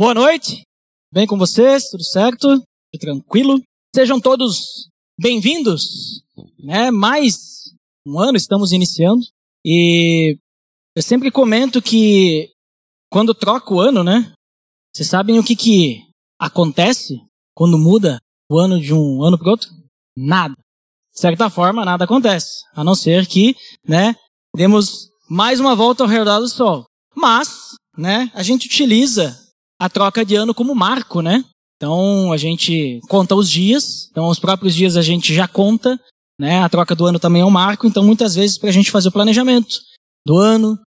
Boa noite, bem com vocês? Tudo certo? Tudo tranquilo? Sejam todos bem-vindos, né? Mais um ano estamos iniciando e eu sempre comento que quando troca o ano, né? Vocês sabem o que que acontece quando muda o ano de um ano para outro? Nada. De certa forma, nada acontece, a não ser que, né, demos mais uma volta ao redor do sol. Mas, né, a gente utiliza a troca de ano como marco, né? Então a gente conta os dias, então os próprios dias a gente já conta, né? A troca do ano também é um marco, então muitas vezes para a gente fazer o planejamento do ano,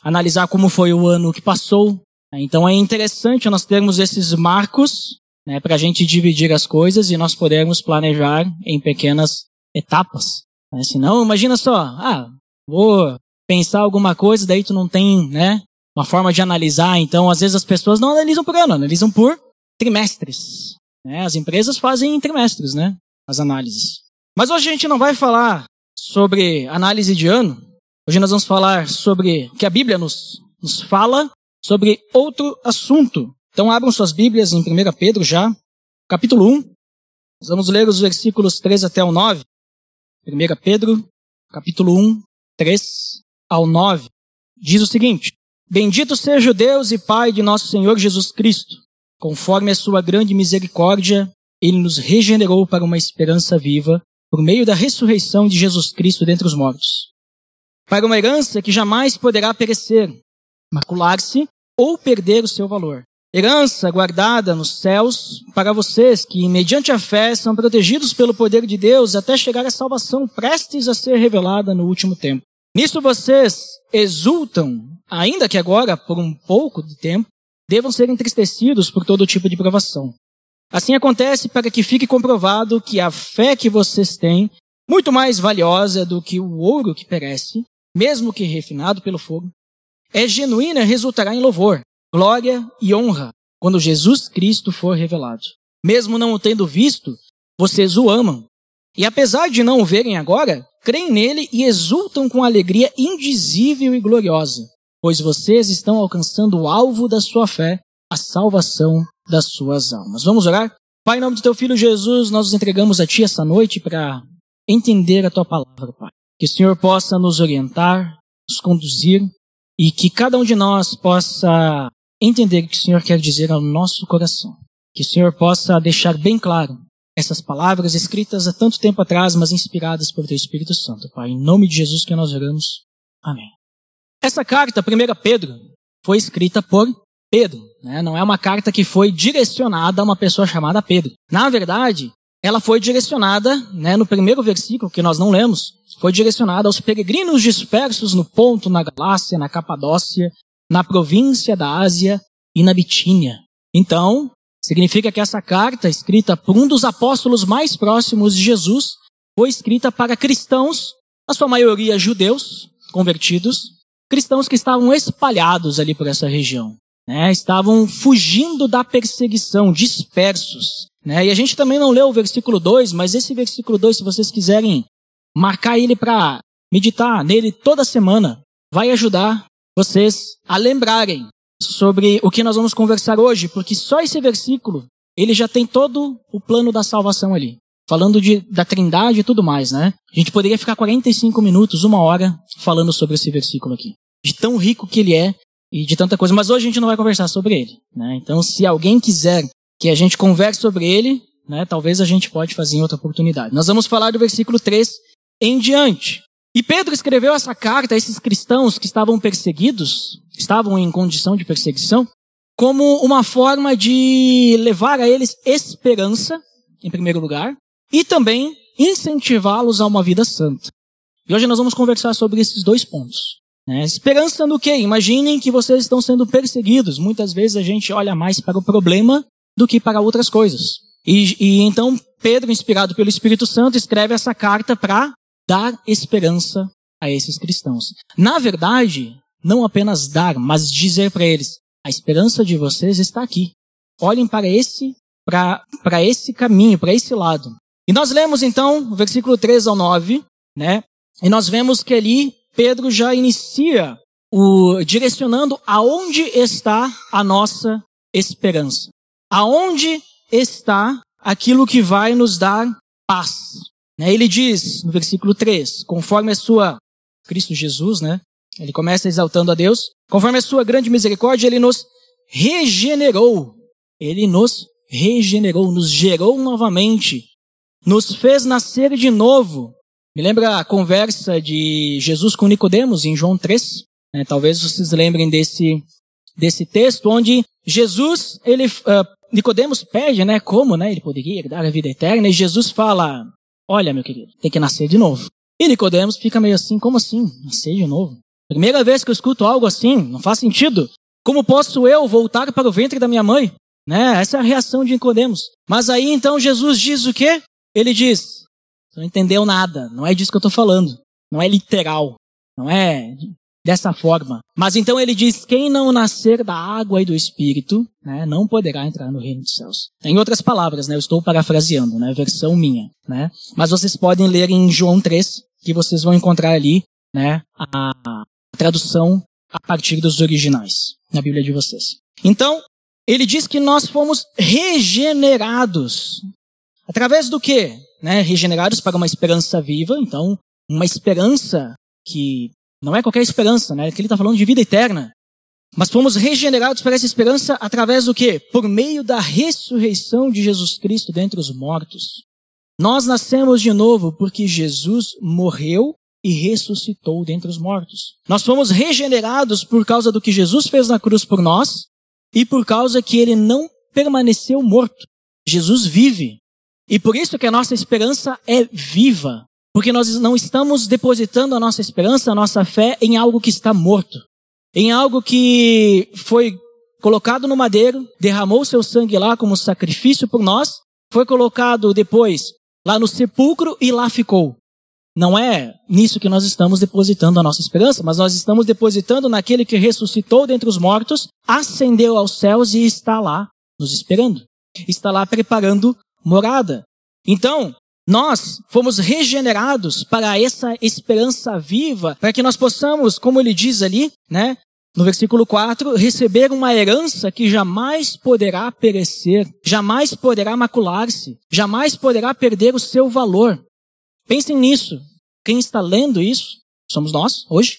analisar como foi o ano que passou. Né? Então é interessante nós termos esses marcos, né? Para a gente dividir as coisas e nós podermos planejar em pequenas etapas. Né? Senão, imagina só, ah, vou pensar alguma coisa, daí tu não tem, né? Uma forma de analisar. Então, às vezes as pessoas não analisam por ano, analisam por trimestres. Né? As empresas fazem em trimestres, né? As análises. Mas hoje a gente não vai falar sobre análise de ano. Hoje nós vamos falar sobre que a Bíblia nos, nos fala sobre outro assunto. Então abram suas Bíblias em 1 Pedro já, capítulo 1. Nós vamos ler os versículos 3 até o 9. 1 Pedro, capítulo 1, 3 ao 9. Diz o seguinte: Bendito seja o Deus e Pai de nosso Senhor Jesus Cristo. Conforme a sua grande misericórdia, ele nos regenerou para uma esperança viva por meio da ressurreição de Jesus Cristo dentre os mortos. Para uma herança que jamais poderá perecer, macular-se ou perder o seu valor. Herança guardada nos céus para vocês que, mediante a fé, são protegidos pelo poder de Deus até chegar à salvação prestes a ser revelada no último tempo. Nisso vocês exultam, ainda que agora, por um pouco de tempo, devam ser entristecidos por todo tipo de provação. Assim acontece para que fique comprovado que a fé que vocês têm, muito mais valiosa do que o ouro que perece, mesmo que refinado pelo fogo, é genuína e resultará em louvor, glória e honra quando Jesus Cristo for revelado. Mesmo não o tendo visto, vocês o amam. E apesar de não o verem agora, creem nele e exultam com alegria indizível e gloriosa, pois vocês estão alcançando o alvo da sua fé, a salvação das suas almas. Vamos orar? Pai, em nome do teu filho Jesus, nós nos entregamos a ti essa noite para entender a tua palavra, Pai. Que o Senhor possa nos orientar, nos conduzir e que cada um de nós possa entender o que o Senhor quer dizer ao nosso coração. Que o Senhor possa deixar bem claro essas palavras escritas há tanto tempo atrás, mas inspiradas por teu Espírito Santo, Pai. Em nome de Jesus que nós oramos. Amém. Essa carta, 1 Pedro, foi escrita por Pedro. Né? Não é uma carta que foi direcionada a uma pessoa chamada Pedro. Na verdade, ela foi direcionada, né, no primeiro versículo que nós não lemos, foi direcionada aos peregrinos dispersos no Ponto, na Galácia, na Capadócia, na província da Ásia e na Bitínia. Então, Significa que essa carta, escrita por um dos apóstolos mais próximos de Jesus, foi escrita para cristãos, na sua maioria judeus, convertidos, cristãos que estavam espalhados ali por essa região. Né? Estavam fugindo da perseguição, dispersos. Né? E a gente também não leu o versículo 2, mas esse versículo 2, se vocês quiserem marcar ele para meditar nele toda semana, vai ajudar vocês a lembrarem sobre o que nós vamos conversar hoje, porque só esse versículo, ele já tem todo o plano da salvação ali. Falando de, da trindade e tudo mais, né? A gente poderia ficar 45 minutos, uma hora, falando sobre esse versículo aqui. De tão rico que ele é e de tanta coisa. Mas hoje a gente não vai conversar sobre ele, né? Então, se alguém quiser que a gente converse sobre ele, né? Talvez a gente pode fazer em outra oportunidade. Nós vamos falar do versículo 3 em diante. E Pedro escreveu essa carta a esses cristãos que estavam perseguidos, estavam em condição de perseguição, como uma forma de levar a eles esperança, em primeiro lugar, e também incentivá-los a uma vida santa. E hoje nós vamos conversar sobre esses dois pontos. Né? Esperança no quê? Imaginem que vocês estão sendo perseguidos. Muitas vezes a gente olha mais para o problema do que para outras coisas. E, e então Pedro, inspirado pelo Espírito Santo, escreve essa carta para dar esperança a esses cristãos. Na verdade, não apenas dar, mas dizer para eles: a esperança de vocês está aqui. Olhem para esse para esse caminho, para esse lado. E nós lemos então o versículo 3 ao 9, né? E nós vemos que ali Pedro já inicia o direcionando aonde está a nossa esperança. Aonde está aquilo que vai nos dar paz? Né, ele diz no versículo 3, conforme a sua Cristo Jesus, né? Ele começa exaltando a Deus. Conforme a sua grande misericórdia, ele nos regenerou. Ele nos regenerou, nos gerou novamente, nos fez nascer de novo. Me lembra a conversa de Jesus com Nicodemos em João 3? Né? Talvez vocês lembrem desse, desse texto, onde Jesus, ele, uh, Nicodemos pede, né, como, né, ele poderia dar a vida eterna, e Jesus fala, olha, meu querido, tem que nascer de novo. E Nicodemos fica meio assim, como assim? Nascer de novo? Primeira vez que eu escuto algo assim, não faz sentido. Como posso eu voltar para o ventre da minha mãe? Né? Essa é a reação de Nicodemos. Mas aí então Jesus diz o quê? Ele diz: não entendeu nada, não é disso que eu estou falando. Não é literal, não é dessa forma. Mas então ele diz: quem não nascer da água e do Espírito, né, não poderá entrar no reino dos céus. Em outras palavras, né, eu estou parafraseando, né, versão minha, né. Mas vocês podem ler em João 3, que vocês vão encontrar ali, né, a tradução a partir dos originais na Bíblia de vocês. Então, ele diz que nós fomos regenerados. Através do quê? Né? Regenerados para uma esperança viva, então, uma esperança que não é qualquer esperança, né? Que ele está falando de vida eterna. Mas fomos regenerados para essa esperança através do quê? Por meio da ressurreição de Jesus Cristo dentre os mortos. Nós nascemos de novo porque Jesus morreu e ressuscitou dentre os mortos. Nós fomos regenerados por causa do que Jesus fez na cruz por nós e por causa que ele não permaneceu morto. Jesus vive. E por isso que a nossa esperança é viva. Porque nós não estamos depositando a nossa esperança, a nossa fé em algo que está morto. Em algo que foi colocado no madeiro, derramou seu sangue lá como sacrifício por nós, foi colocado depois lá no sepulcro e lá ficou. Não é nisso que nós estamos depositando a nossa esperança, mas nós estamos depositando naquele que ressuscitou dentre os mortos, ascendeu aos céus e está lá nos esperando. Está lá preparando morada. Então, nós fomos regenerados para essa esperança viva, para que nós possamos, como ele diz ali, né, no versículo 4, receber uma herança que jamais poderá perecer, jamais poderá macular-se, jamais poderá perder o seu valor. Pensem nisso. Quem está lendo isso somos nós, hoje.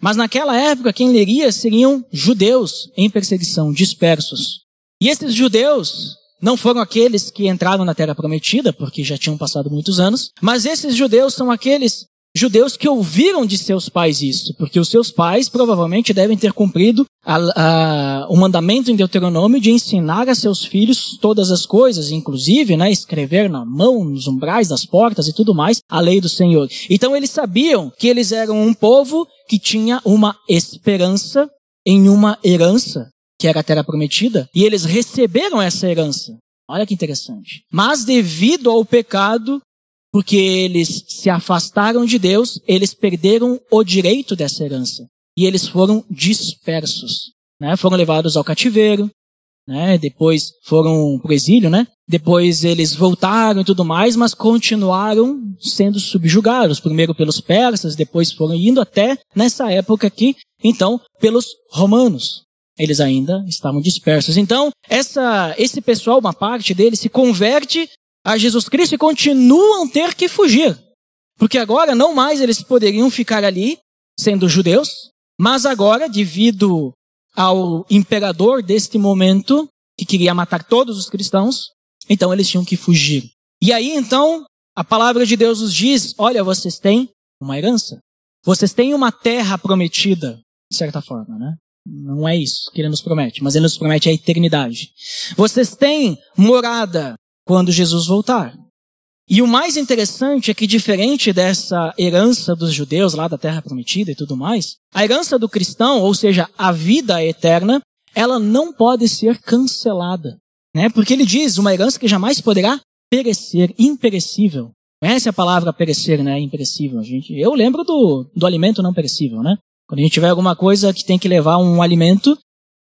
Mas naquela época, quem leria seriam judeus em perseguição, dispersos. E esses judeus não foram aqueles que entraram na Terra Prometida, porque já tinham passado muitos anos, mas esses judeus são aqueles judeus que ouviram de seus pais isso, porque os seus pais provavelmente devem ter cumprido a, a, o mandamento em Deuteronômio de ensinar a seus filhos todas as coisas, inclusive, né, escrever na mão, nos umbrais das portas e tudo mais, a lei do Senhor. Então eles sabiam que eles eram um povo que tinha uma esperança em uma herança, que era a terra prometida, e eles receberam essa herança. Olha que interessante. Mas devido ao pecado, porque eles se afastaram de Deus, eles perderam o direito dessa herança. E eles foram dispersos. Né? Foram levados ao cativeiro, né? depois foram para o exílio, né? depois eles voltaram e tudo mais, mas continuaram sendo subjugados, primeiro pelos persas, depois foram indo até nessa época aqui, então, pelos romanos. Eles ainda estavam dispersos. Então, essa, esse pessoal, uma parte deles, se converte a Jesus Cristo e continuam ter que fugir. Porque agora não mais eles poderiam ficar ali sendo judeus, mas agora, devido ao imperador deste momento, que queria matar todos os cristãos, então eles tinham que fugir. E aí então, a palavra de Deus nos diz: olha, vocês têm uma herança. Vocês têm uma terra prometida, de certa forma, né? Não é isso que ele nos promete, mas ele nos promete a eternidade. Vocês têm morada quando Jesus voltar. E o mais interessante é que, diferente dessa herança dos judeus lá da Terra Prometida e tudo mais, a herança do cristão, ou seja, a vida eterna, ela não pode ser cancelada. Né? Porque ele diz uma herança que jamais poderá perecer, imperecível. Conhece a palavra perecer, né? Imperecível. gente, eu lembro do, do alimento não perecível, né? Quando a gente tiver alguma coisa que tem que levar um alimento,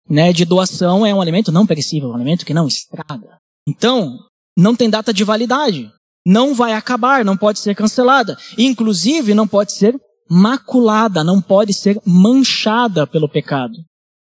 né, de doação, é um alimento não perecível, um alimento que não estraga. Então, não tem data de validade. Não vai acabar, não pode ser cancelada. Inclusive, não pode ser maculada, não pode ser manchada pelo pecado.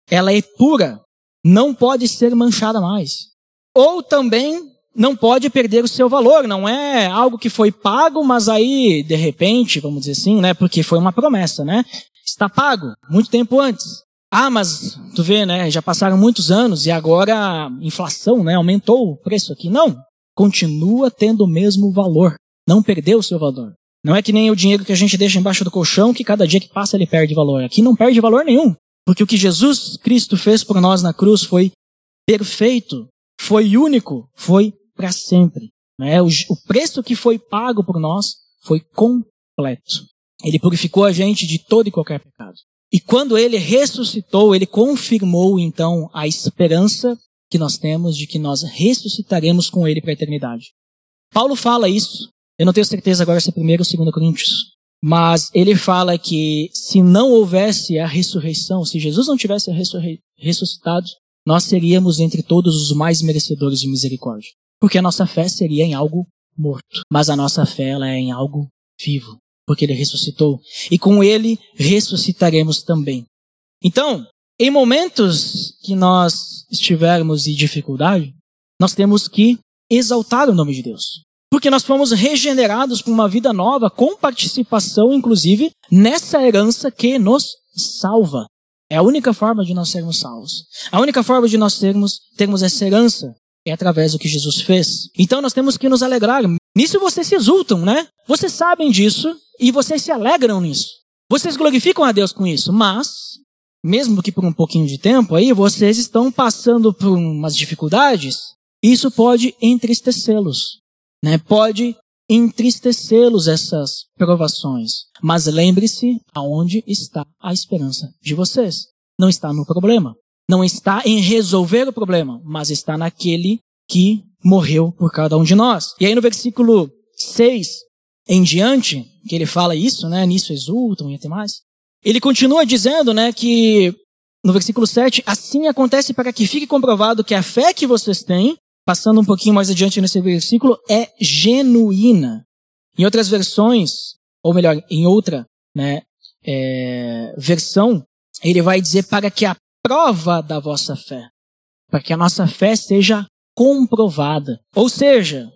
Ela é pura. não pode ser manchada mais. Ou também não pode perder o seu valor, não é algo que foi pago, mas aí, de repente, vamos dizer assim, né, porque foi uma promessa, né? Está pago, muito tempo antes. Ah, mas tu vê, né, já passaram muitos anos e agora a inflação, né, aumentou o preço aqui. Não, continua tendo o mesmo valor, não perdeu o seu valor. Não é que nem o dinheiro que a gente deixa embaixo do colchão, que cada dia que passa ele perde valor. Aqui não perde valor nenhum. Porque o que Jesus Cristo fez por nós na cruz foi perfeito, foi único, foi para sempre. Né? O, o preço que foi pago por nós foi completo. Ele purificou a gente de todo e qualquer pecado. E quando ele ressuscitou, ele confirmou então a esperança que nós temos de que nós ressuscitaremos com ele para a eternidade. Paulo fala isso. Eu não tenho certeza agora se é primeiro ou segundo Coríntios. Mas ele fala que se não houvesse a ressurreição, se Jesus não tivesse ressuscitado, nós seríamos entre todos os mais merecedores de misericórdia. Porque a nossa fé seria em algo morto. Mas a nossa fé ela é em algo vivo. Porque ele ressuscitou. E com ele ressuscitaremos também. Então, em momentos que nós estivermos em dificuldade, nós temos que exaltar o nome de Deus. Porque nós fomos regenerados para uma vida nova, com participação, inclusive, nessa herança que nos salva. É a única forma de nós sermos salvos. A única forma de nós termos, termos essa herança é através do que Jesus fez. Então nós temos que nos alegrar. Nisso vocês se exultam, né? Vocês sabem disso e vocês se alegram nisso. Vocês glorificam a Deus com isso, mas, mesmo que por um pouquinho de tempo aí, vocês estão passando por umas dificuldades, isso pode entristecê-los, né? Pode entristecê-los essas provações. Mas lembre-se aonde está a esperança de vocês. Não está no problema não está em resolver o problema, mas está naquele que morreu por cada um de nós. E aí no versículo 6 em diante, que ele fala isso, né, nisso exultam e até mais, ele continua dizendo, né, que no versículo 7, assim acontece para que fique comprovado que a fé que vocês têm, passando um pouquinho mais adiante nesse versículo, é genuína. Em outras versões, ou melhor, em outra né, é, versão, ele vai dizer para que a prova da vossa fé, para que a nossa fé seja comprovada. Ou seja,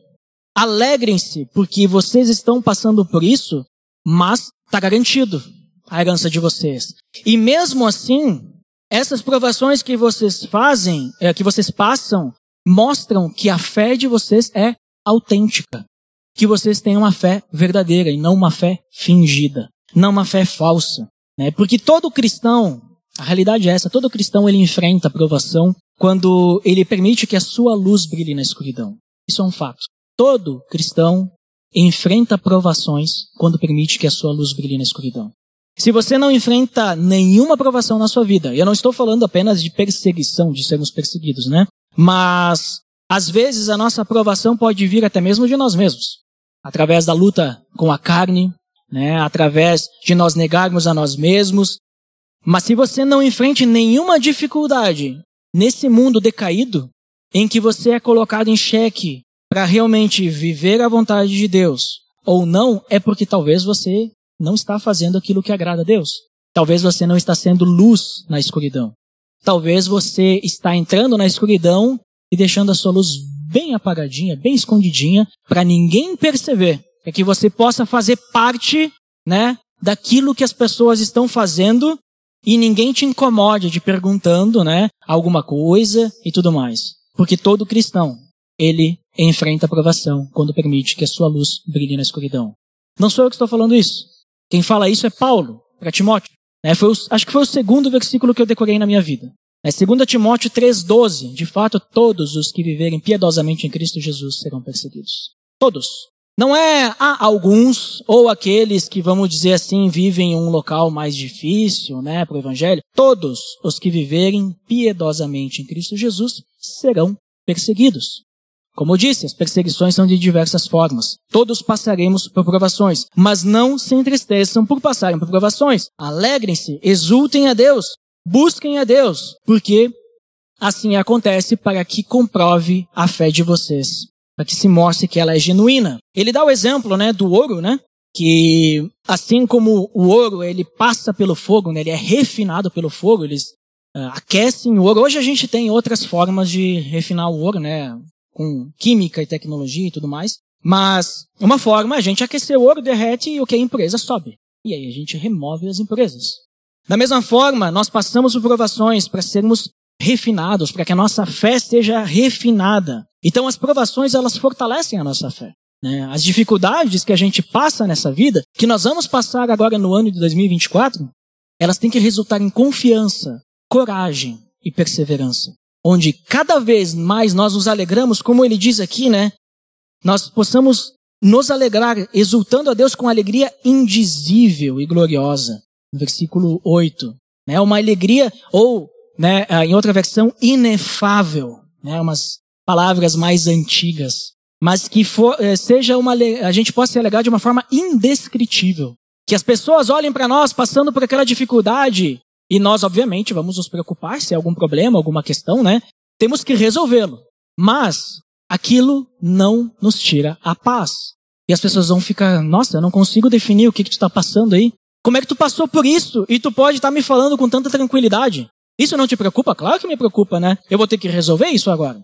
alegrem-se porque vocês estão passando por isso, mas está garantido a herança de vocês. E mesmo assim, essas provações que vocês fazem, é, que vocês passam, mostram que a fé de vocês é autêntica. Que vocês têm uma fé verdadeira e não uma fé fingida, não uma fé falsa. Né? Porque todo cristão, a realidade é essa, todo cristão ele enfrenta provação quando ele permite que a sua luz brilhe na escuridão. Isso é um fato. Todo cristão enfrenta provações quando permite que a sua luz brilhe na escuridão. Se você não enfrenta nenhuma provação na sua vida, eu não estou falando apenas de perseguição, de sermos perseguidos, né? Mas às vezes a nossa aprovação pode vir até mesmo de nós mesmos, através da luta com a carne, né? Através de nós negarmos a nós mesmos, mas se você não enfrente nenhuma dificuldade nesse mundo decaído, em que você é colocado em xeque para realmente viver a vontade de Deus, ou não, é porque talvez você não está fazendo aquilo que agrada a Deus. Talvez você não está sendo luz na escuridão. Talvez você está entrando na escuridão e deixando a sua luz bem apagadinha, bem escondidinha, para ninguém perceber. É que você possa fazer parte, né, daquilo que as pessoas estão fazendo e ninguém te incomode de perguntando, né, alguma coisa e tudo mais. Porque todo cristão, ele enfrenta a provação quando permite que a sua luz brilhe na escuridão. Não sou eu que estou falando isso. Quem fala isso é Paulo, para Timóteo. É, foi o, acho que foi o segundo versículo que eu decorei na minha vida. É 2 Timóteo 3,12. De fato, todos os que viverem piedosamente em Cristo Jesus serão perseguidos. Todos. Não é ah, alguns ou aqueles que, vamos dizer assim, vivem em um local mais difícil, né, para o evangelho. Todos os que viverem piedosamente em Cristo Jesus serão perseguidos. Como eu disse, as perseguições são de diversas formas. Todos passaremos por provações, mas não se entristeçam por passarem por provações. Alegrem-se, exultem a Deus, busquem a Deus, porque assim acontece para que comprove a fé de vocês para que se mostre que ela é genuína. Ele dá o exemplo, né, do ouro, né, que assim como o ouro ele passa pelo fogo, né, ele é refinado pelo fogo, eles uh, aquecem o ouro. Hoje a gente tem outras formas de refinar o ouro, né? Com química e tecnologia e tudo mais. Mas uma forma é a gente aquecer o ouro, derrete e o que? A impureza sobe. E aí a gente remove as impurezas. Da mesma forma, nós passamos por provações para sermos refinados, para que a nossa fé seja refinada. Então as provações elas fortalecem a nossa fé. Né? As dificuldades que a gente passa nessa vida, que nós vamos passar agora no ano de 2024, elas têm que resultar em confiança, coragem e perseverança. Onde cada vez mais nós nos alegramos, como ele diz aqui, né? Nós possamos nos alegrar, exultando a Deus com alegria indizível e gloriosa. Versículo 8. Né? Uma alegria, ou, né, em outra versão, inefável. Né? Umas palavras mais antigas mas que for, eh, seja uma, a gente possa se alegar de uma forma indescritível. Que as pessoas olhem para nós passando por aquela dificuldade e nós, obviamente, vamos nos preocupar se é algum problema, alguma questão, né? Temos que resolvê-lo. Mas aquilo não nos tira a paz. E as pessoas vão ficar, nossa, eu não consigo definir o que, que tu está passando aí. Como é que tu passou por isso e tu pode estar tá me falando com tanta tranquilidade? Isso não te preocupa? Claro que me preocupa, né? Eu vou ter que resolver isso agora.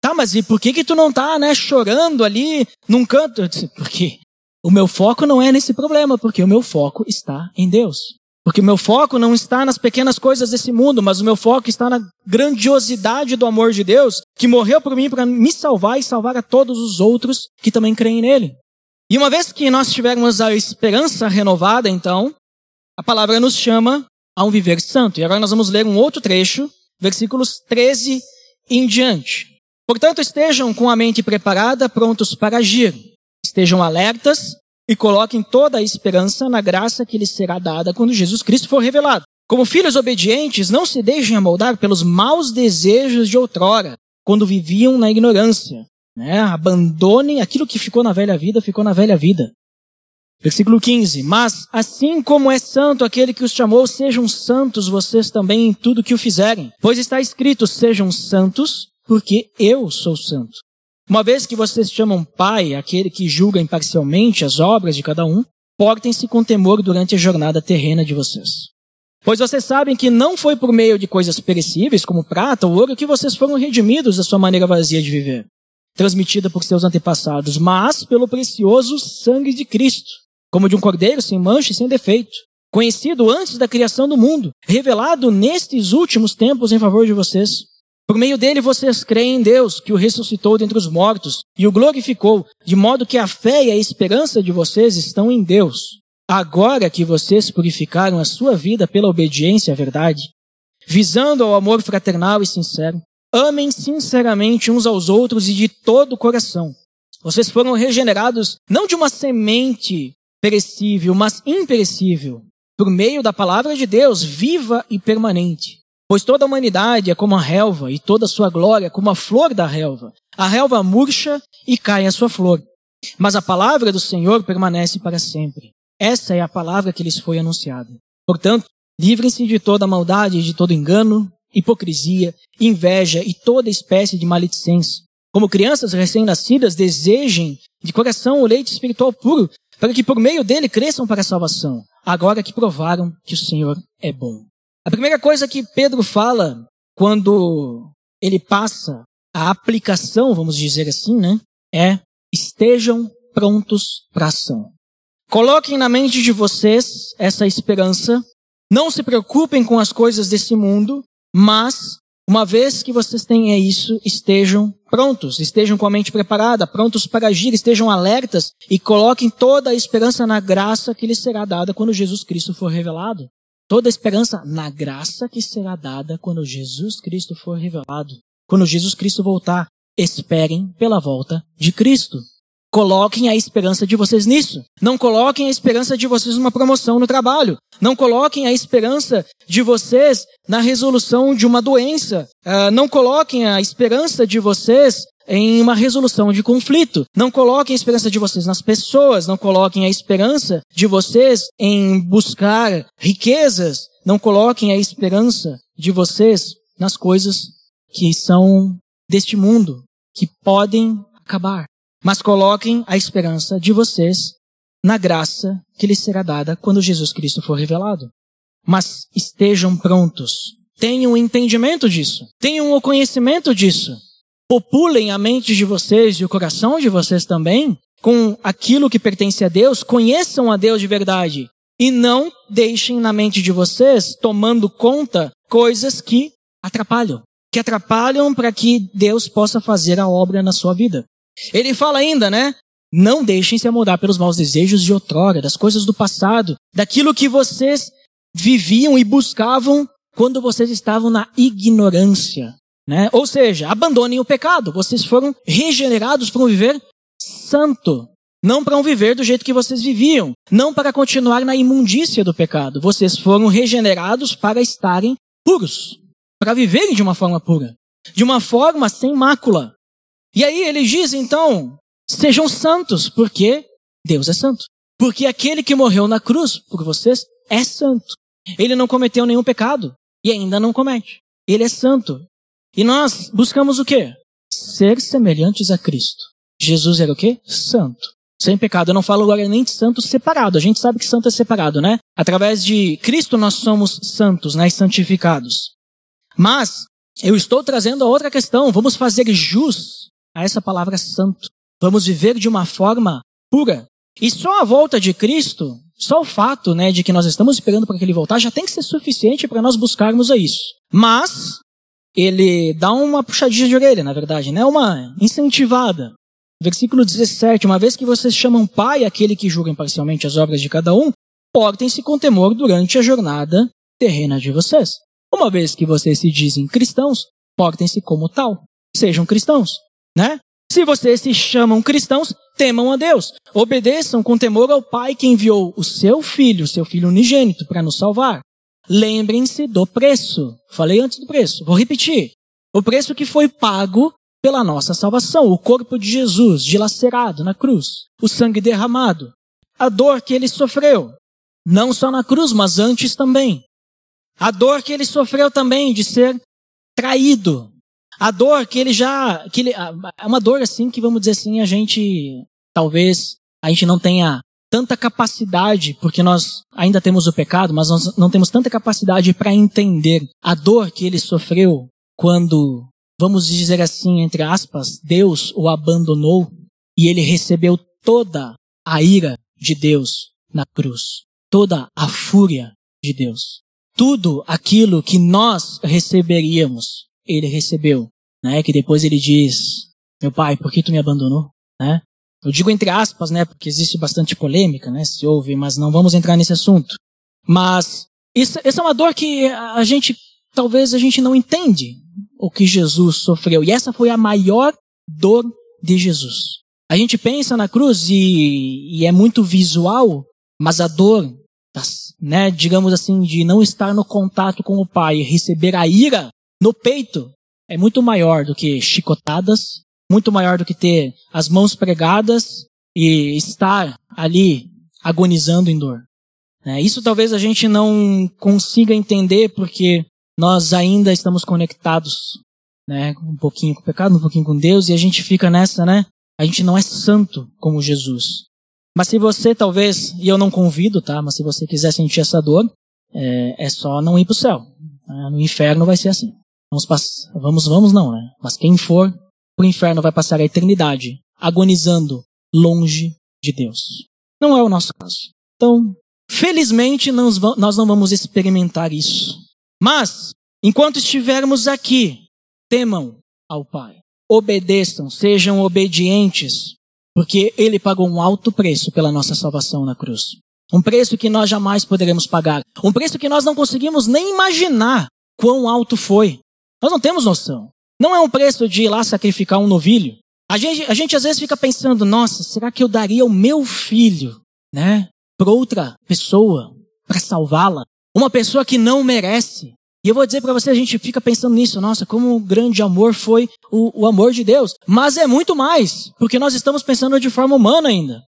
Tá, mas e por que que tu não tá, né, chorando ali num canto? Eu disse, porque o meu foco não é nesse problema, porque o meu foco está em Deus. Porque o meu foco não está nas pequenas coisas desse mundo, mas o meu foco está na grandiosidade do amor de Deus, que morreu por mim para me salvar e salvar a todos os outros que também creem nele. E uma vez que nós tivermos a esperança renovada, então, a palavra nos chama a um viver santo. E agora nós vamos ler um outro trecho, versículos 13 em diante. Portanto, estejam com a mente preparada, prontos para agir. Estejam alertas e coloquem toda a esperança na graça que lhes será dada quando Jesus Cristo for revelado. Como filhos obedientes, não se deixem amoldar pelos maus desejos de outrora, quando viviam na ignorância. Né? Abandonem aquilo que ficou na velha vida, ficou na velha vida. Versículo 15. Mas, assim como é santo aquele que os chamou, sejam santos vocês também em tudo que o fizerem. Pois está escrito: sejam santos, porque eu sou santo. Uma vez que vocês chamam Pai aquele que julga imparcialmente as obras de cada um, portem-se com temor durante a jornada terrena de vocês. Pois vocês sabem que não foi por meio de coisas perecíveis, como prata ou ouro, que vocês foram redimidos da sua maneira vazia de viver, transmitida por seus antepassados, mas pelo precioso sangue de Cristo, como de um cordeiro sem mancha e sem defeito, conhecido antes da criação do mundo, revelado nestes últimos tempos em favor de vocês por meio dele vocês creem em Deus, que o ressuscitou dentre os mortos e o glorificou, de modo que a fé e a esperança de vocês estão em Deus. Agora que vocês purificaram a sua vida pela obediência à verdade, visando ao amor fraternal e sincero, amem sinceramente uns aos outros e de todo o coração. Vocês foram regenerados não de uma semente perecível, mas imperecível, por meio da palavra de Deus, viva e permanente Pois toda a humanidade é como a relva, e toda a sua glória é como a flor da relva. A relva murcha e cai a sua flor. Mas a palavra do Senhor permanece para sempre. Essa é a palavra que lhes foi anunciada. Portanto, livrem-se de toda maldade, de todo engano, hipocrisia, inveja e toda espécie de maledicência. Como crianças recém-nascidas, desejem de coração o leite espiritual puro, para que por meio dele cresçam para a salvação, agora que provaram que o Senhor é bom. A primeira coisa que Pedro fala quando ele passa a aplicação, vamos dizer assim, né, é estejam prontos para ação. Coloquem na mente de vocês essa esperança. Não se preocupem com as coisas desse mundo, mas uma vez que vocês tenham isso, estejam prontos, estejam com a mente preparada, prontos para agir, estejam alertas e coloquem toda a esperança na graça que lhes será dada quando Jesus Cristo for revelado toda a esperança na graça que será dada quando Jesus Cristo for revelado. Quando Jesus Cristo voltar, esperem pela volta de Cristo. Coloquem a esperança de vocês nisso. Não coloquem a esperança de vocês numa promoção no trabalho. Não coloquem a esperança de vocês na resolução de uma doença. Uh, não coloquem a esperança de vocês em uma resolução de conflito. Não coloquem a esperança de vocês nas pessoas, não coloquem a esperança de vocês em buscar riquezas, não coloquem a esperança de vocês nas coisas que são deste mundo, que podem acabar. Mas coloquem a esperança de vocês na graça que lhes será dada quando Jesus Cristo for revelado. Mas estejam prontos tenham um entendimento disso, tenham o conhecimento disso. Populem a mente de vocês e o coração de vocês também com aquilo que pertence a Deus, conheçam a Deus de verdade e não deixem na mente de vocês tomando conta coisas que atrapalham, que atrapalham para que Deus possa fazer a obra na sua vida. Ele fala ainda, né? Não deixem se amoldar pelos maus desejos de outrora, das coisas do passado, daquilo que vocês viviam e buscavam quando vocês estavam na ignorância. Né? Ou seja, abandonem o pecado. Vocês foram regenerados para um viver santo. Não para um viver do jeito que vocês viviam. Não para continuar na imundícia do pecado. Vocês foram regenerados para estarem puros. Para viverem de uma forma pura. De uma forma sem mácula. E aí ele diz então: sejam santos, porque Deus é santo. Porque aquele que morreu na cruz por vocês é santo. Ele não cometeu nenhum pecado e ainda não comete. Ele é santo. E nós buscamos o quê? Ser semelhantes a Cristo. Jesus era o quê? Santo. Sem pecado. Eu não falo agora nem de santo separado. A gente sabe que santo é separado, né? Através de Cristo nós somos santos, né? santificados. Mas eu estou trazendo a outra questão. Vamos fazer jus a essa palavra santo. Vamos viver de uma forma pura. E só a volta de Cristo só o fato, né, de que nós estamos esperando para que ele voltar já tem que ser suficiente para nós buscarmos a isso. Mas ele dá uma puxadinha de orelha, na verdade, né? Uma incentivada. Versículo 17: Uma vez que vocês chamam pai aquele que julga imparcialmente as obras de cada um, portem-se com temor durante a jornada terrena de vocês. Uma vez que vocês se dizem cristãos, portem-se como tal. Sejam cristãos, né? Se vocês se chamam cristãos, temam a Deus. Obedeçam com temor ao Pai que enviou o seu Filho, seu Filho unigênito, para nos salvar. Lembrem-se do preço. Falei antes do preço. Vou repetir. O preço que foi pago pela nossa salvação. O corpo de Jesus dilacerado na cruz. O sangue derramado. A dor que ele sofreu. Não só na cruz, mas antes também. A dor que ele sofreu também de ser traído, a dor que ele já, que ele, é uma dor assim que vamos dizer assim, a gente, talvez, a gente não tenha tanta capacidade, porque nós ainda temos o pecado, mas nós não temos tanta capacidade para entender a dor que ele sofreu quando, vamos dizer assim, entre aspas, Deus o abandonou e ele recebeu toda a ira de Deus na cruz, toda a fúria de Deus. Tudo aquilo que nós receberíamos ele recebeu, né? Que depois ele diz, meu pai, por que tu me abandonou, né? Eu digo entre aspas, né? Porque existe bastante polêmica, né? Se ouve, mas não vamos entrar nesse assunto. Mas isso, essa é uma dor que a gente, talvez a gente não entende o que Jesus sofreu. E essa foi a maior dor de Jesus. A gente pensa na cruz e, e é muito visual, mas a dor, né, digamos assim, de não estar no contato com o Pai, receber a ira no peito é muito maior do que chicotadas, muito maior do que ter as mãos pregadas e estar ali agonizando em dor. É, isso talvez a gente não consiga entender porque nós ainda estamos conectados, né, um pouquinho com o pecado, um pouquinho com Deus e a gente fica nessa, né? A gente não é santo como Jesus. Mas se você talvez, e eu não convido, tá? Mas se você quiser sentir essa dor, é, é só não ir para o céu. Né? No inferno vai ser assim. Vamos, pass... vamos, vamos não, né? Mas quem for pro inferno vai passar a eternidade agonizando longe de Deus. Não é o nosso caso. Então, felizmente nós não vamos experimentar isso. Mas, enquanto estivermos aqui, temam ao Pai. Obedeçam, sejam obedientes, porque Ele pagou um alto preço pela nossa salvação na cruz. Um preço que nós jamais poderemos pagar. Um preço que nós não conseguimos nem imaginar quão alto foi. Nós não temos noção. Não é um preço de ir lá sacrificar um novilho. A gente, a gente às vezes fica pensando, nossa, será que eu daria o meu filho, né, para outra pessoa, para salvá-la? Uma pessoa que não merece. E eu vou dizer para você, a gente fica pensando nisso, nossa, como um grande amor foi o, o amor de Deus. Mas é muito mais, porque nós estamos pensando de forma humana ainda.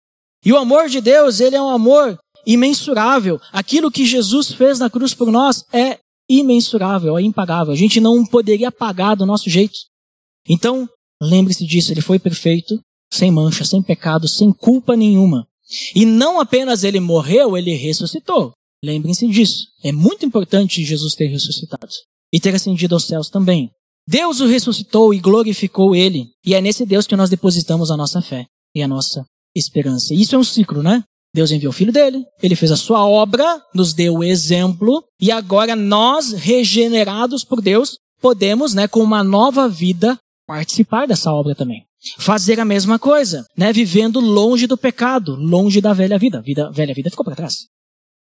E o amor de Deus, ele é um amor imensurável. Aquilo que Jesus fez na cruz por nós é imensurável, é impagável. A gente não poderia pagar do nosso jeito. Então, lembre-se disso, ele foi perfeito, sem mancha, sem pecado, sem culpa nenhuma. E não apenas ele morreu, ele ressuscitou. Lembrem-se disso. É muito importante Jesus ter ressuscitado. e ter ascendido aos céus também. Deus o ressuscitou e glorificou ele, e é nesse Deus que nós depositamos a nossa fé e a nossa esperança. Isso é um ciclo, né? Deus enviou o filho dele, ele fez a sua obra, nos deu o exemplo, e agora nós, regenerados por Deus, podemos, né, com uma nova vida, participar dessa obra também. Fazer a mesma coisa, né, vivendo longe do pecado, longe da velha vida. vida velha vida ficou para trás.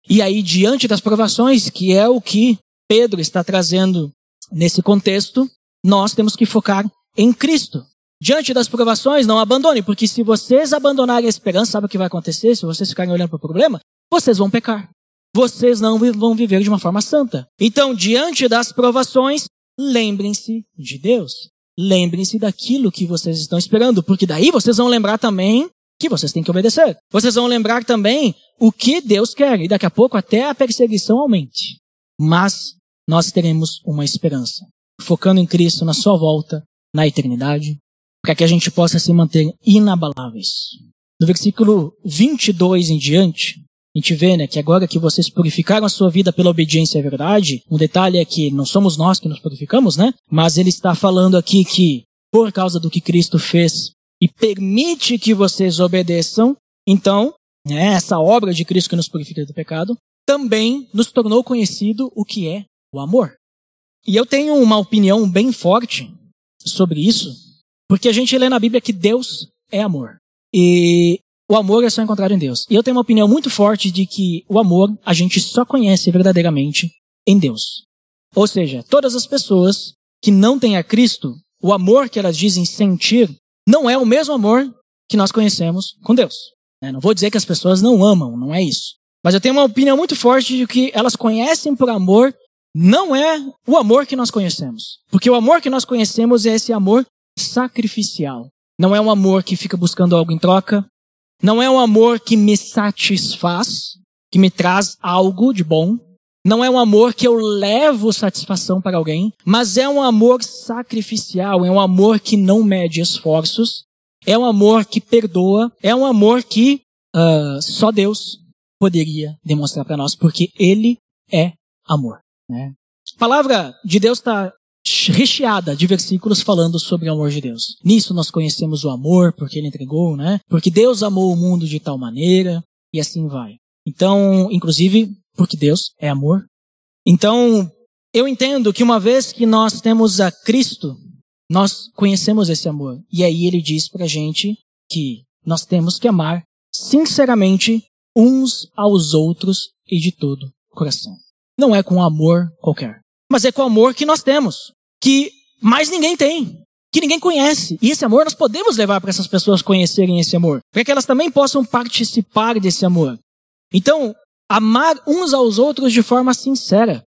E aí, diante das provações, que é o que Pedro está trazendo nesse contexto, nós temos que focar em Cristo. Diante das provações, não abandone, porque se vocês abandonarem a esperança, sabe o que vai acontecer? Se vocês ficarem olhando para o problema, vocês vão pecar. Vocês não vão viver de uma forma santa. Então, diante das provações, lembrem-se de Deus. Lembrem-se daquilo que vocês estão esperando, porque daí vocês vão lembrar também que vocês têm que obedecer. Vocês vão lembrar também o que Deus quer, e daqui a pouco até a perseguição aumente. Mas nós teremos uma esperança, focando em Cristo na sua volta, na eternidade, para que a gente possa se manter inabaláveis. No versículo 22 em diante, a gente vê né, que agora que vocês purificaram a sua vida pela obediência à verdade, um detalhe é que não somos nós que nos purificamos, né? Mas ele está falando aqui que, por causa do que Cristo fez e permite que vocês obedeçam, então, né, essa obra de Cristo que nos purifica do pecado, também nos tornou conhecido o que é o amor. E eu tenho uma opinião bem forte sobre isso, porque a gente lê na Bíblia que Deus é amor. E o amor é só encontrado em Deus. E eu tenho uma opinião muito forte de que o amor a gente só conhece verdadeiramente em Deus. Ou seja, todas as pessoas que não têm a Cristo, o amor que elas dizem sentir não é o mesmo amor que nós conhecemos com Deus. Né? Não vou dizer que as pessoas não amam, não é isso. Mas eu tenho uma opinião muito forte de que elas conhecem por amor não é o amor que nós conhecemos. Porque o amor que nós conhecemos é esse amor sacrificial. Não é um amor que fica buscando algo em troca. Não é um amor que me satisfaz, que me traz algo de bom. Não é um amor que eu levo satisfação para alguém, mas é um amor sacrificial, é um amor que não mede esforços, é um amor que perdoa, é um amor que uh, só Deus poderia demonstrar para nós, porque Ele é amor. Né? A palavra de Deus está recheada de versículos falando sobre o amor de Deus. Nisso nós conhecemos o amor, porque ele entregou, né? Porque Deus amou o mundo de tal maneira, e assim vai. Então, inclusive, porque Deus é amor. Então, eu entendo que uma vez que nós temos a Cristo, nós conhecemos esse amor. E aí ele diz pra gente que nós temos que amar sinceramente uns aos outros e de todo o coração. Não é com amor qualquer mas é com o amor que nós temos, que mais ninguém tem, que ninguém conhece. E esse amor nós podemos levar para essas pessoas conhecerem esse amor, para que elas também possam participar desse amor. Então, amar uns aos outros de forma sincera.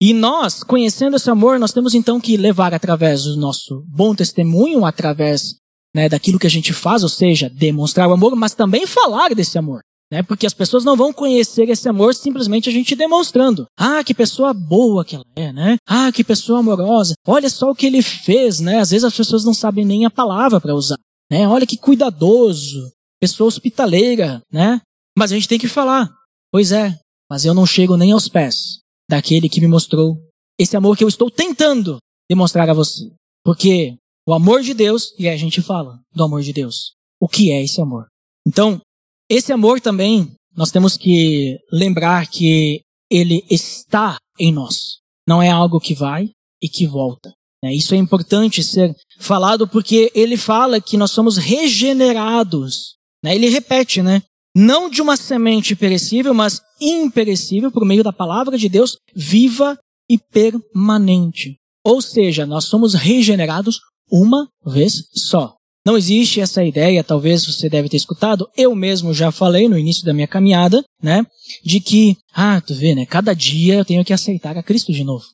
E nós, conhecendo esse amor, nós temos então que levar através do nosso bom testemunho, através né, daquilo que a gente faz, ou seja, demonstrar o amor, mas também falar desse amor. Né? Porque as pessoas não vão conhecer esse amor simplesmente a gente demonstrando. Ah, que pessoa boa que ela é, né? Ah, que pessoa amorosa. Olha só o que ele fez, né? Às vezes as pessoas não sabem nem a palavra para usar, né? Olha que cuidadoso, pessoa hospitaleira, né? Mas a gente tem que falar. Pois é, mas eu não chego nem aos pés daquele que me mostrou esse amor que eu estou tentando demonstrar a você. Porque o amor de Deus, e a gente fala do amor de Deus. O que é esse amor? Então, esse amor também, nós temos que lembrar que ele está em nós. Não é algo que vai e que volta. Né? Isso é importante ser falado porque ele fala que nós somos regenerados. Né? Ele repete, né? Não de uma semente perecível, mas imperecível por meio da palavra de Deus, viva e permanente. Ou seja, nós somos regenerados uma vez só. Não existe essa ideia, talvez você deve ter escutado, eu mesmo já falei no início da minha caminhada, né? De que, ah, tu vê, né? Cada dia eu tenho que aceitar a Cristo de novo.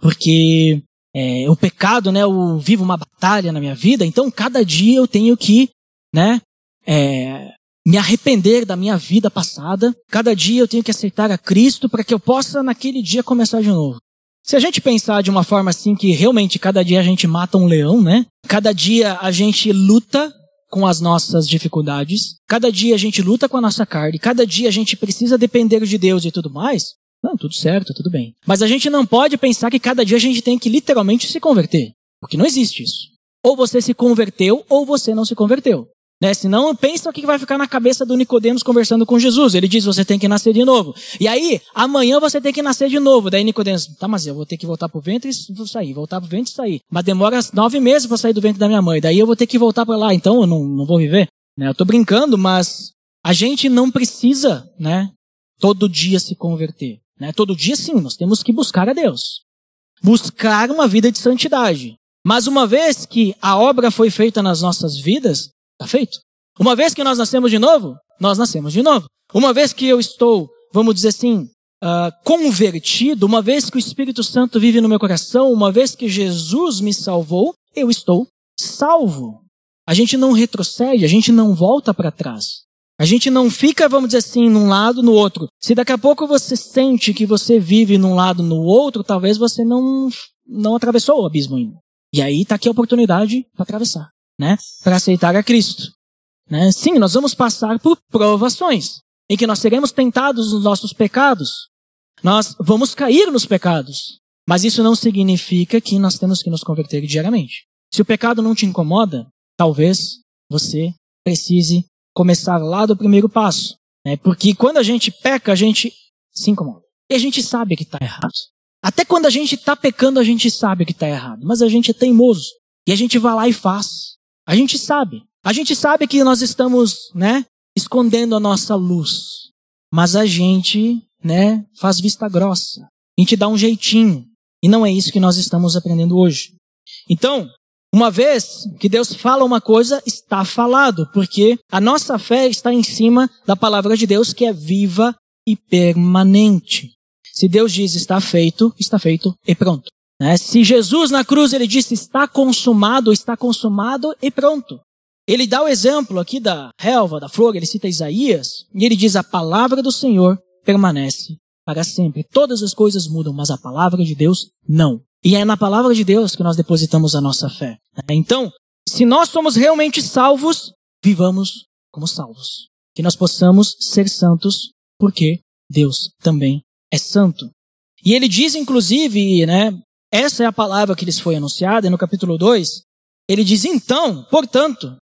Porque é, o pecado, né? Eu vivo uma batalha na minha vida, então cada dia eu tenho que, né? É, me arrepender da minha vida passada. Cada dia eu tenho que aceitar a Cristo para que eu possa naquele dia começar de novo. Se a gente pensar de uma forma assim que realmente cada dia a gente mata um leão, né? Cada dia a gente luta com as nossas dificuldades, cada dia a gente luta com a nossa carne, cada dia a gente precisa depender de Deus e tudo mais, Não, tudo certo, tudo bem. Mas a gente não pode pensar que cada dia a gente tem que literalmente se converter. Porque não existe isso. Ou você se converteu, ou você não se converteu. Né? Senão, pensa o que vai ficar na cabeça do Nicodemos conversando com Jesus. Ele diz, você tem que nascer de novo. E aí, amanhã você tem que nascer de novo. Daí Nicodemos, tá, mas eu vou ter que voltar pro ventre e sair, voltar pro ventre e sair. Mas demora nove meses para sair do ventre da minha mãe. Daí eu vou ter que voltar para lá, então eu não, não vou viver. Né? Eu tô brincando, mas a gente não precisa, né, todo dia se converter. Né? Todo dia sim, nós temos que buscar a Deus. Buscar uma vida de santidade. Mas uma vez que a obra foi feita nas nossas vidas, está feito. Uma vez que nós nascemos de novo, nós nascemos de novo. Uma vez que eu estou, vamos dizer assim, uh, convertido, uma vez que o Espírito Santo vive no meu coração, uma vez que Jesus me salvou, eu estou salvo. A gente não retrocede, a gente não volta para trás. A gente não fica, vamos dizer assim, num lado, no outro. Se daqui a pouco você sente que você vive num lado, no outro, talvez você não, não atravessou o abismo ainda. E aí está aqui a oportunidade para atravessar, né? Para aceitar a Cristo. Né? Sim, nós vamos passar por provações, em que nós seremos tentados nos nossos pecados. Nós vamos cair nos pecados. Mas isso não significa que nós temos que nos converter diariamente. Se o pecado não te incomoda, talvez você precise começar lá do primeiro passo. Né? Porque quando a gente peca, a gente se incomoda. E a gente sabe que está errado. Até quando a gente está pecando, a gente sabe que está errado. Mas a gente é teimoso. E a gente vai lá e faz. A gente sabe. A gente sabe que nós estamos, né, escondendo a nossa luz. Mas a gente, né, faz vista grossa. A gente dá um jeitinho. E não é isso que nós estamos aprendendo hoje. Então, uma vez que Deus fala uma coisa, está falado, porque a nossa fé está em cima da palavra de Deus que é viva e permanente. Se Deus diz está feito, está feito e pronto. Né? Se Jesus na cruz ele disse está consumado, está consumado e pronto. Ele dá o exemplo aqui da relva, da flor, ele cita Isaías, e ele diz a palavra do Senhor permanece para sempre. Todas as coisas mudam, mas a palavra de Deus não. E é na palavra de Deus que nós depositamos a nossa fé. Então, se nós somos realmente salvos, vivamos como salvos. Que nós possamos ser santos, porque Deus também é santo. E ele diz, inclusive, né, essa é a palavra que lhes foi anunciada, no capítulo 2, ele diz, então, portanto,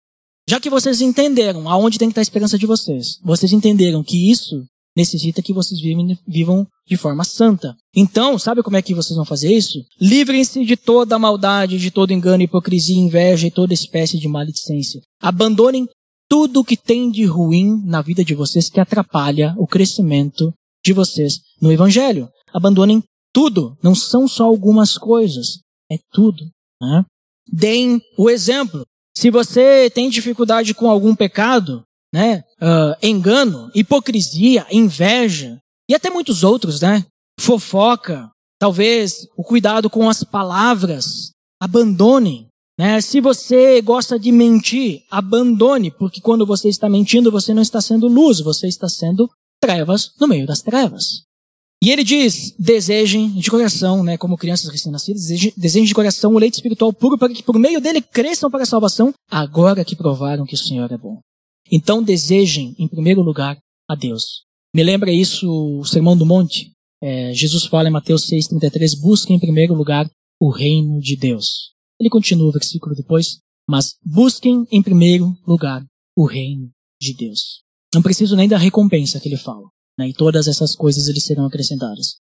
já que vocês entenderam aonde tem que estar a esperança de vocês, vocês entenderam que isso necessita que vocês vivam de forma santa. Então, sabe como é que vocês vão fazer isso? Livrem-se de toda maldade, de todo engano, hipocrisia, inveja e toda espécie de maledicência. Abandonem tudo o que tem de ruim na vida de vocês que atrapalha o crescimento de vocês no Evangelho. Abandonem tudo. Não são só algumas coisas. É tudo. Né? Deem o exemplo. Se você tem dificuldade com algum pecado, né? Uh, engano, hipocrisia, inveja e até muitos outros, né? Fofoca, talvez o cuidado com as palavras, abandone. Né? Se você gosta de mentir, abandone, porque quando você está mentindo, você não está sendo luz, você está sendo trevas no meio das trevas. E ele diz: desejem de coração, né, como crianças recém-nascidas, desejem de coração o leite espiritual puro para que por meio dele cresçam para a salvação, agora que provaram que o Senhor é bom. Então desejem, em primeiro lugar, a Deus. Me lembra isso o Sermão do Monte? É, Jesus fala em Mateus 6,33, busquem em primeiro lugar o reino de Deus. Ele continua o versículo depois, mas busquem em primeiro lugar o reino de Deus. Não preciso nem da recompensa que ele fala. Né? E todas essas coisas eles serão acrescentadas.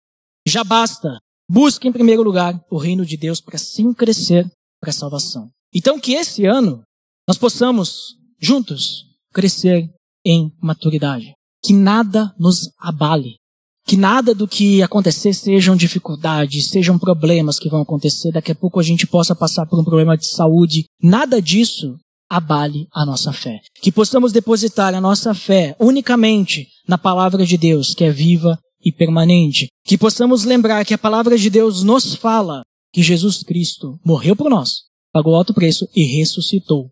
Já basta. Busque em primeiro lugar o reino de Deus para sim crescer para a salvação. Então que esse ano nós possamos juntos crescer em maturidade. Que nada nos abale. Que nada do que acontecer sejam dificuldades, sejam problemas que vão acontecer. Daqui a pouco a gente possa passar por um problema de saúde. Nada disso abale a nossa fé. Que possamos depositar a nossa fé unicamente na palavra de Deus, que é viva e permanente. Que possamos lembrar que a palavra de Deus nos fala que Jesus Cristo morreu por nós, pagou alto preço e ressuscitou.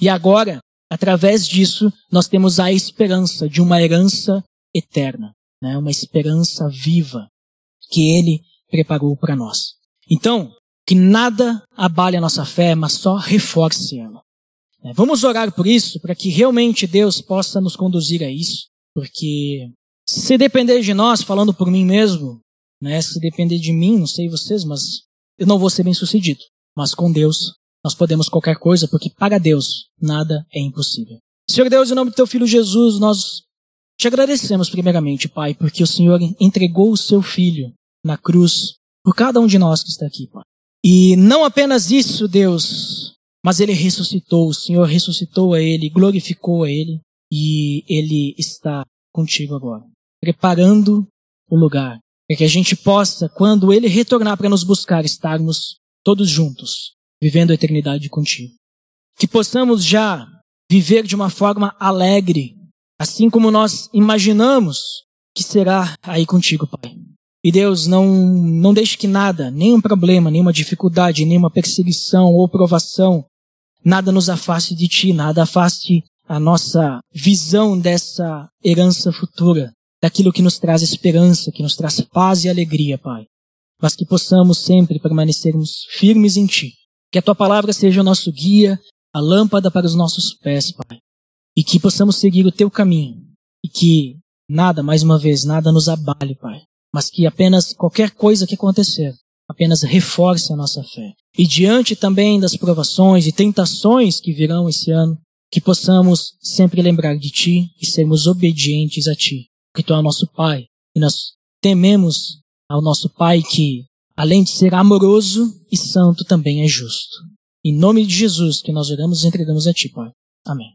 E agora Através disso, nós temos a esperança de uma herança eterna, né? uma esperança viva que Ele preparou para nós. Então, que nada abale a nossa fé, mas só reforce ela. É, vamos orar por isso, para que realmente Deus possa nos conduzir a isso, porque se depender de nós, falando por mim mesmo, né? Se depender de mim, não sei vocês, mas eu não vou ser bem sucedido. Mas com Deus, nós podemos qualquer coisa, porque para Deus nada é impossível. Senhor Deus, em nome do teu filho Jesus, nós te agradecemos primeiramente, Pai, porque o Senhor entregou o seu filho na cruz por cada um de nós que está aqui, Pai. E não apenas isso, Deus, mas ele ressuscitou, o Senhor ressuscitou a ele, glorificou a ele, e ele está contigo agora, preparando o lugar para que a gente possa, quando ele retornar para nos buscar, estarmos todos juntos, vivendo a eternidade contigo. Que possamos já viver de uma forma alegre, assim como nós imaginamos que será aí contigo, Pai. E Deus, não, não deixe que nada, nenhum problema, nenhuma dificuldade, nenhuma perseguição ou provação, nada nos afaste de Ti, nada afaste a nossa visão dessa herança futura, daquilo que nos traz esperança, que nos traz paz e alegria, Pai. Mas que possamos sempre permanecermos firmes em Ti. Que a Tua palavra seja o nosso guia, a lâmpada para os nossos pés, Pai. E que possamos seguir o Teu caminho. E que nada, mais uma vez, nada nos abale, Pai. Mas que apenas qualquer coisa que acontecer, apenas reforce a nossa fé. E diante também das provações e tentações que virão esse ano, que possamos sempre lembrar de Ti e sermos obedientes a Ti, porque Tu é o nosso Pai, e nós tememos ao nosso Pai que, além de ser amoroso e santo, também é justo. Em nome de Jesus que nós oramos e entregamos a Ti, Pai. Amém.